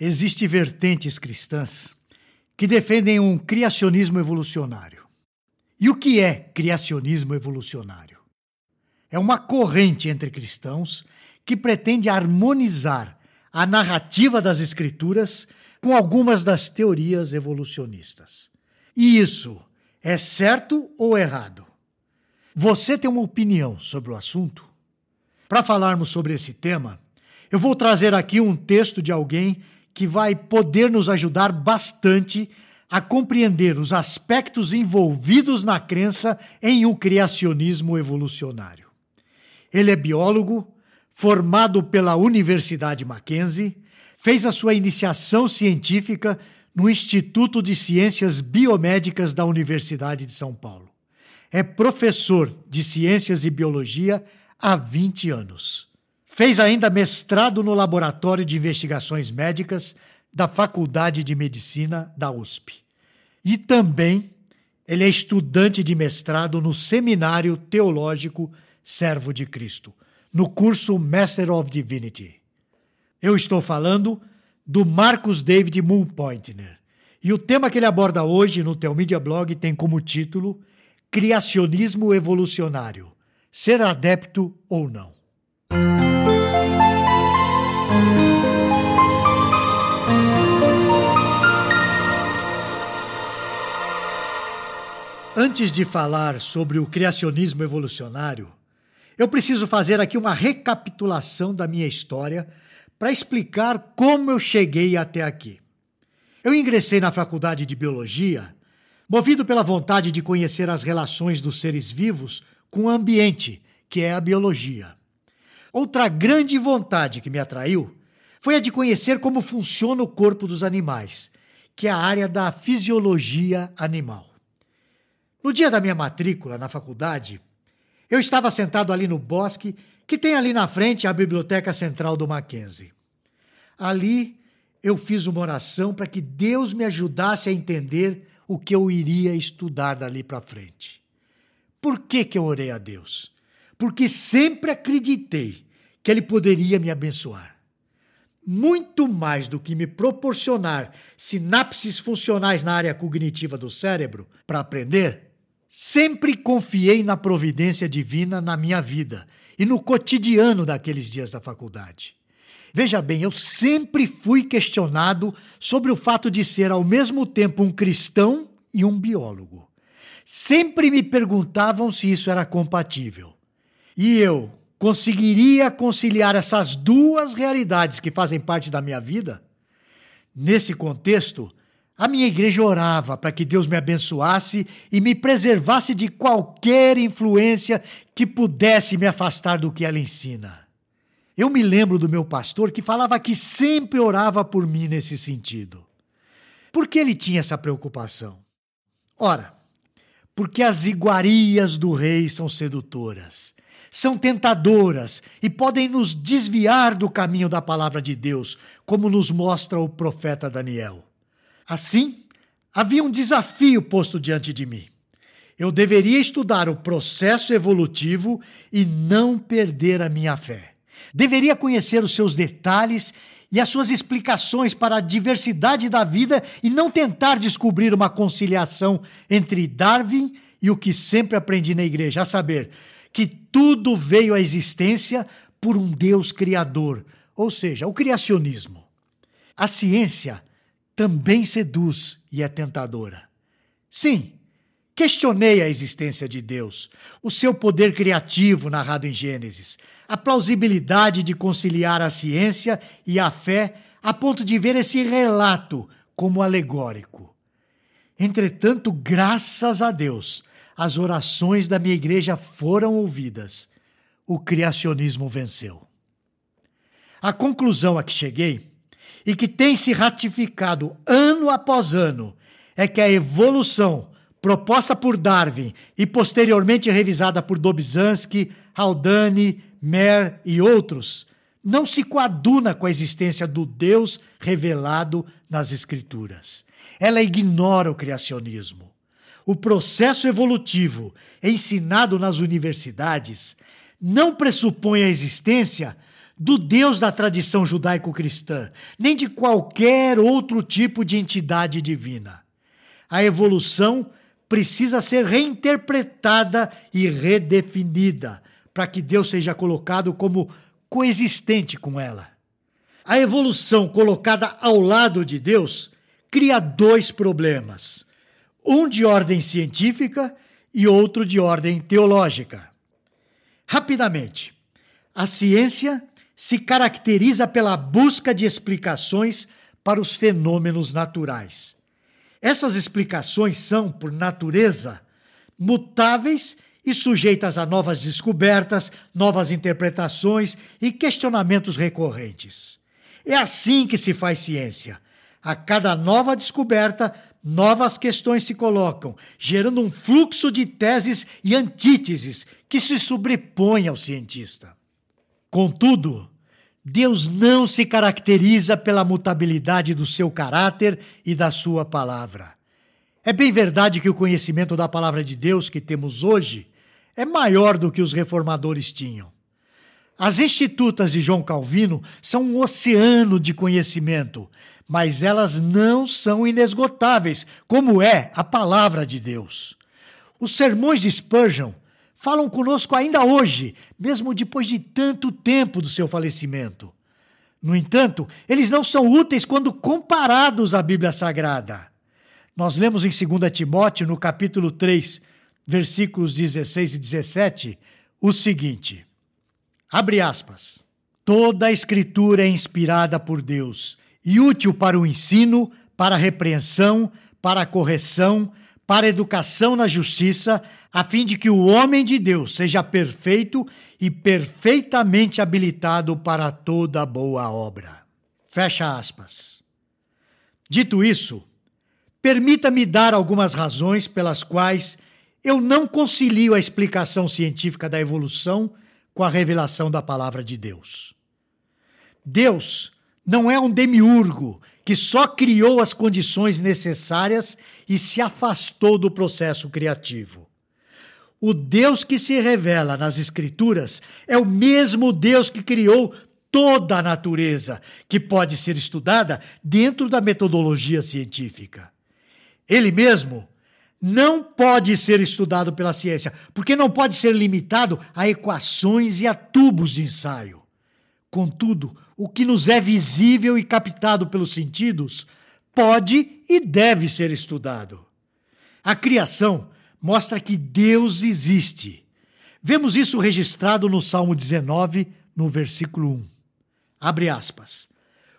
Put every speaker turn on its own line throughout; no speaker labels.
Existem vertentes cristãs que defendem um criacionismo evolucionário. E o que é criacionismo evolucionário? É uma corrente entre cristãos que pretende harmonizar a narrativa das Escrituras com algumas das teorias evolucionistas. E isso é certo ou errado? Você tem uma opinião sobre o assunto? Para falarmos sobre esse tema, eu vou trazer aqui um texto de alguém que vai poder nos ajudar bastante a compreender os aspectos envolvidos na crença em um criacionismo evolucionário. Ele é biólogo, formado pela Universidade Mackenzie, fez a sua iniciação científica no Instituto de Ciências Biomédicas da Universidade de São Paulo. É professor de Ciências e Biologia há 20 anos. Fez ainda mestrado no Laboratório de Investigações Médicas da Faculdade de Medicina da USP. E também ele é estudante de mestrado no Seminário Teológico Servo de Cristo, no curso Master of Divinity. Eu estou falando do Marcus David Moonpointner. E o tema que ele aborda hoje no Teu Media Blog tem como título Criacionismo Evolucionário: Ser adepto ou não. Antes de falar sobre o criacionismo evolucionário, eu preciso fazer aqui uma recapitulação da minha história para explicar como eu cheguei até aqui. Eu ingressei na faculdade de biologia movido pela vontade de conhecer as relações dos seres vivos com o ambiente, que é a biologia. Outra grande vontade que me atraiu foi a de conhecer como funciona o corpo dos animais, que é a área da fisiologia animal. No dia da minha matrícula na faculdade, eu estava sentado ali no bosque que tem ali na frente a Biblioteca Central do Mackenzie. Ali eu fiz uma oração para que Deus me ajudasse a entender o que eu iria estudar dali para frente. Por que, que eu orei a Deus? Porque sempre acreditei que Ele poderia me abençoar. Muito mais do que me proporcionar sinapses funcionais na área cognitiva do cérebro para aprender, sempre confiei na providência divina na minha vida e no cotidiano daqueles dias da faculdade. Veja bem, eu sempre fui questionado sobre o fato de ser ao mesmo tempo um cristão e um biólogo. Sempre me perguntavam se isso era compatível. E eu conseguiria conciliar essas duas realidades que fazem parte da minha vida? Nesse contexto, a minha igreja orava para que Deus me abençoasse e me preservasse de qualquer influência que pudesse me afastar do que ela ensina. Eu me lembro do meu pastor que falava que sempre orava por mim nesse sentido. Por que ele tinha essa preocupação? Ora, porque as iguarias do rei são sedutoras, são tentadoras e podem nos desviar do caminho da palavra de Deus, como nos mostra o profeta Daniel. Assim, havia um desafio posto diante de mim. Eu deveria estudar o processo evolutivo e não perder a minha fé. Deveria conhecer os seus detalhes e as suas explicações para a diversidade da vida e não tentar descobrir uma conciliação entre Darwin e o que sempre aprendi na igreja, a saber, que tudo veio à existência por um Deus criador, ou seja, o criacionismo. A ciência também seduz e é tentadora. Sim, questionei a existência de Deus, o seu poder criativo narrado em Gênesis, a plausibilidade de conciliar a ciência e a fé a ponto de ver esse relato como alegórico. Entretanto, graças a Deus, as orações da minha igreja foram ouvidas. O criacionismo venceu. A conclusão a que cheguei e que tem se ratificado ano após ano é que a evolução proposta por Darwin e posteriormente revisada por Dobzhansky, Haldane, Mer e outros, não se coaduna com a existência do Deus revelado nas Escrituras. Ela ignora o criacionismo. O processo evolutivo ensinado nas universidades não pressupõe a existência do Deus da tradição judaico-cristã, nem de qualquer outro tipo de entidade divina. A evolução precisa ser reinterpretada e redefinida para que Deus seja colocado como coexistente com ela. A evolução colocada ao lado de Deus cria dois problemas: um de ordem científica e outro de ordem teológica. Rapidamente, a ciência se caracteriza pela busca de explicações para os fenômenos naturais. Essas explicações são, por natureza, mutáveis e sujeitas a novas descobertas, novas interpretações e questionamentos recorrentes. É assim que se faz ciência. A cada nova descoberta, novas questões se colocam, gerando um fluxo de teses e antíteses que se sobrepõe ao cientista. Contudo, Deus não se caracteriza pela mutabilidade do seu caráter e da sua palavra. É bem verdade que o conhecimento da palavra de Deus que temos hoje é maior do que os reformadores tinham. As institutas de João Calvino são um oceano de conhecimento, mas elas não são inesgotáveis, como é a palavra de Deus. Os sermões de Spurgeon falam conosco ainda hoje, mesmo depois de tanto tempo do seu falecimento. No entanto, eles não são úteis quando comparados à Bíblia Sagrada. Nós lemos em 2 Timóteo, no capítulo 3, versículos 16 e 17, o seguinte: abre aspas. Toda a escritura é inspirada por Deus e útil para o ensino, para a repreensão, para a correção, para educação na justiça, a fim de que o homem de Deus seja perfeito e perfeitamente habilitado para toda boa obra. Fecha aspas. Dito isso, permita-me dar algumas razões pelas quais eu não concilio a explicação científica da evolução com a revelação da palavra de Deus. Deus não é um demiurgo que só criou as condições necessárias e se afastou do processo criativo. O Deus que se revela nas Escrituras é o mesmo Deus que criou toda a natureza, que pode ser estudada dentro da metodologia científica. Ele mesmo não pode ser estudado pela ciência, porque não pode ser limitado a equações e a tubos de ensaio. Contudo, o que nos é visível e captado pelos sentidos pode e deve ser estudado. A criação mostra que Deus existe. Vemos isso registrado no Salmo 19, no versículo 1. Abre aspas.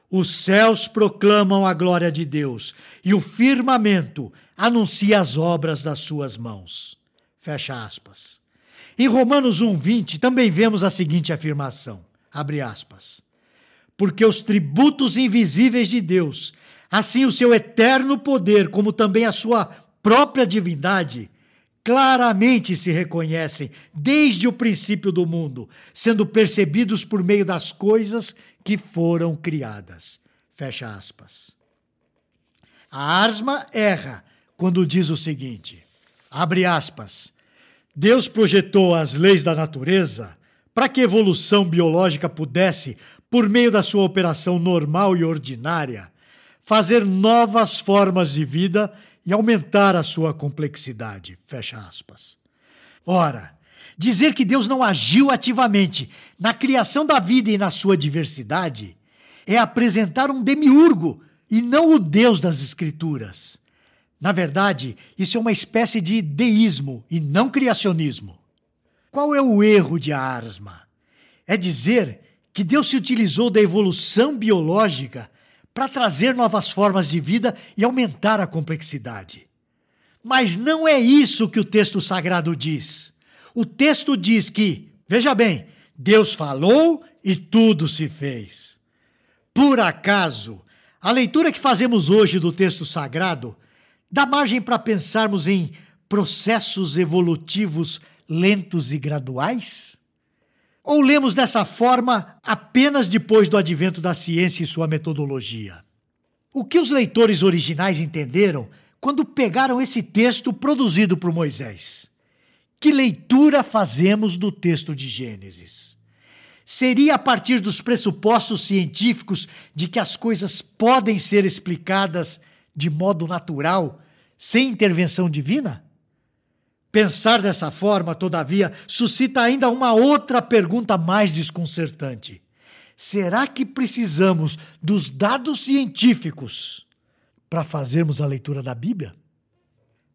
Os céus proclamam a glória de Deus e o firmamento anuncia as obras das suas mãos. Fecha aspas. Em Romanos 1:20 também vemos a seguinte afirmação: abre aspas, porque os tributos invisíveis de Deus, assim o seu eterno poder, como também a sua própria divindade, claramente se reconhecem desde o princípio do mundo, sendo percebidos por meio das coisas que foram criadas. Fecha aspas. A Arsma erra quando diz o seguinte: abre aspas. Deus projetou as leis da natureza para que a evolução biológica pudesse, por meio da sua operação normal e ordinária, fazer novas formas de vida e aumentar a sua complexidade. Fecha aspas. Ora, dizer que Deus não agiu ativamente na criação da vida e na sua diversidade é apresentar um demiurgo e não o Deus das Escrituras. Na verdade, isso é uma espécie de deísmo e não criacionismo. Qual é o erro de Arsma? É dizer que Deus se utilizou da evolução biológica para trazer novas formas de vida e aumentar a complexidade. Mas não é isso que o texto sagrado diz. O texto diz que, veja bem, Deus falou e tudo se fez. Por acaso, a leitura que fazemos hoje do texto sagrado dá margem para pensarmos em processos evolutivos lentos e graduais? Ou lemos dessa forma apenas depois do advento da ciência e sua metodologia? O que os leitores originais entenderam quando pegaram esse texto produzido por Moisés? Que leitura fazemos do texto de Gênesis? seria a partir dos pressupostos científicos de que as coisas podem ser explicadas de modo natural, sem intervenção divina? Pensar dessa forma, todavia, suscita ainda uma outra pergunta mais desconcertante. Será que precisamos dos dados científicos para fazermos a leitura da Bíblia?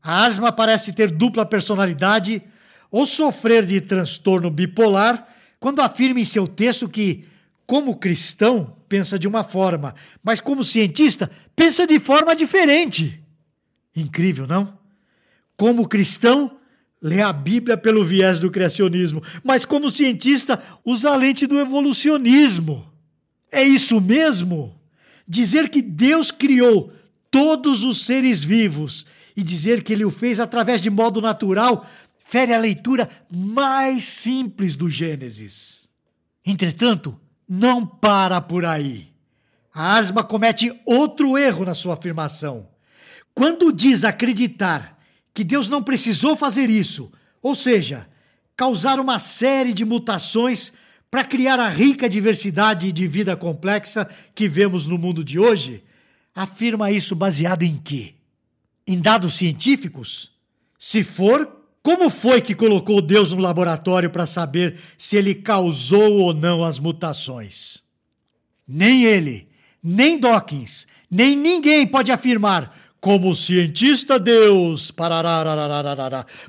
A asma parece ter dupla personalidade ou sofrer de transtorno bipolar quando afirma em seu texto que, como cristão, pensa de uma forma, mas como cientista, pensa de forma diferente. Incrível, não? Como cristão, lê a Bíblia pelo viés do criacionismo, mas como cientista, usa a lente do evolucionismo. É isso mesmo? Dizer que Deus criou todos os seres vivos e dizer que ele o fez através de modo natural fere a leitura mais simples do Gênesis. Entretanto, não para por aí. A Asma comete outro erro na sua afirmação. Quando diz acreditar que Deus não precisou fazer isso, ou seja, causar uma série de mutações para criar a rica diversidade de vida complexa que vemos no mundo de hoje, afirma isso baseado em quê? Em dados científicos? Se for, como foi que colocou Deus no laboratório para saber se ele causou ou não as mutações? Nem ele, nem Dawkins, nem ninguém pode afirmar como cientista Deus,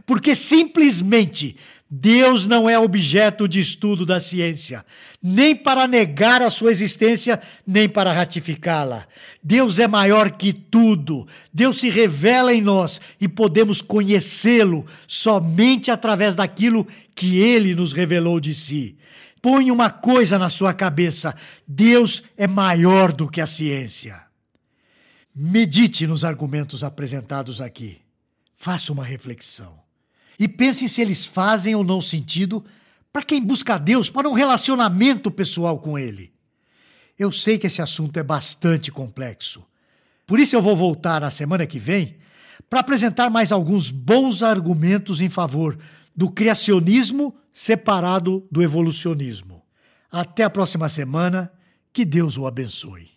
porque simplesmente Deus não é objeto de estudo da ciência, nem para negar a sua existência, nem para ratificá-la. Deus é maior que tudo. Deus se revela em nós e podemos conhecê-lo somente através daquilo que ele nos revelou de si. Põe uma coisa na sua cabeça: Deus é maior do que a ciência. Medite nos argumentos apresentados aqui. Faça uma reflexão. E pense se eles fazem ou não sentido para quem busca Deus para um relacionamento pessoal com Ele. Eu sei que esse assunto é bastante complexo. Por isso eu vou voltar na semana que vem para apresentar mais alguns bons argumentos em favor do criacionismo separado do evolucionismo. Até a próxima semana. Que Deus o abençoe.